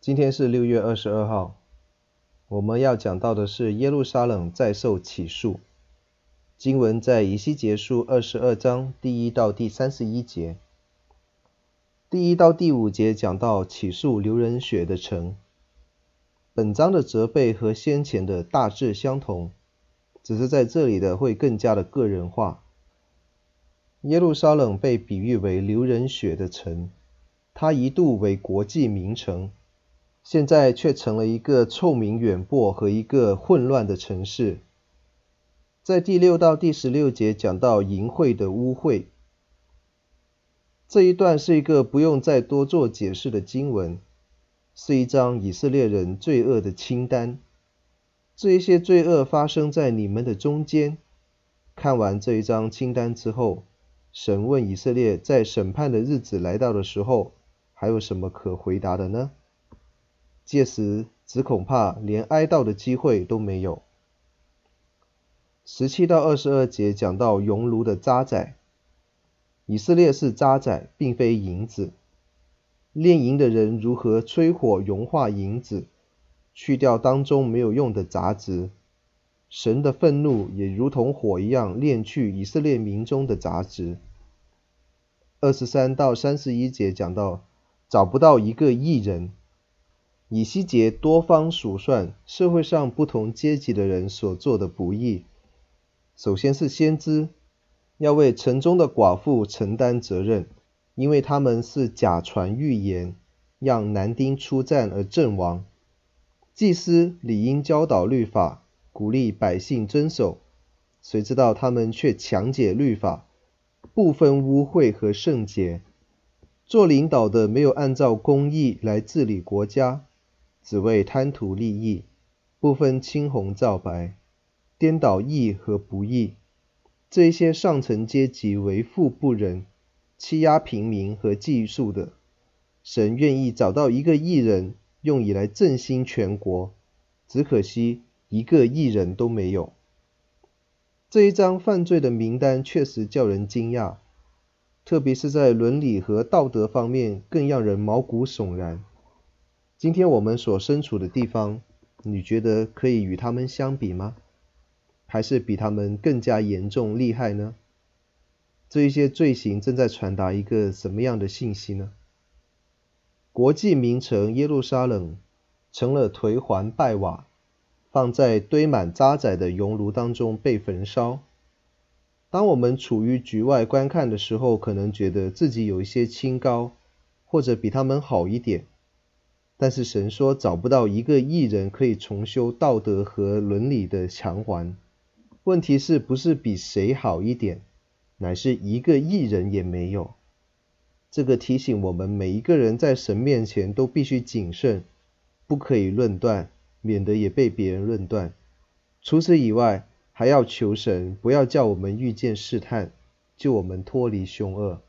今天是六月二十二号，我们要讲到的是耶路撒冷再受起诉。经文在以西结书二十二章第一到第三十一节，第一到第五节讲到起诉流人血的城。本章的责备和先前的大致相同，只是在这里的会更加的个人化。耶路撒冷被比喻为流人血的城，它一度为国际名城。现在却成了一个臭名远播和一个混乱的城市。在第六到第十六节讲到淫秽的污秽，这一段是一个不用再多做解释的经文，是一张以色列人罪恶的清单。这一些罪恶发生在你们的中间。看完这一张清单之后，神问以色列，在审判的日子来到的时候，还有什么可回答的呢？届时，只恐怕连哀悼的机会都没有。十七到二十二节讲到熔炉的渣滓，以色列是渣滓，并非银子。炼银的人如何吹火融化银子，去掉当中没有用的杂质，神的愤怒也如同火一样，炼去以色列民中的杂质。二十三到三十一节讲到找不到一个义人。以西结多方数算社会上不同阶级的人所做的不义。首先是先知，要为城中的寡妇承担责任，因为他们是假传预言，让男丁出战而阵亡。祭司理应教导律法，鼓励百姓遵守，谁知道他们却强解律法，不分污秽和圣洁。做领导的没有按照公义来治理国家。只为贪图利益，不分青红皂白，颠倒义和不义。这一些上层阶级为富不仁，欺压平民和寄宿的。神愿意找到一个义人，用以来振兴全国，只可惜一个义人都没有。这一张犯罪的名单确实叫人惊讶，特别是在伦理和道德方面，更让人毛骨悚然。今天我们所身处的地方，你觉得可以与他们相比吗？还是比他们更加严重厉害呢？这一些罪行正在传达一个什么样的信息呢？国际名城耶路撒冷成了颓垣败瓦，放在堆满渣滓的熔炉当中被焚烧。当我们处于局外观看的时候，可能觉得自己有一些清高，或者比他们好一点。但是神说找不到一个义人可以重修道德和伦理的墙垣。问题是不是比谁好一点，乃是一个义人也没有。这个提醒我们每一个人在神面前都必须谨慎，不可以论断，免得也被别人论断。除此以外，还要求神不要叫我们遇见试探，救我们脱离凶恶。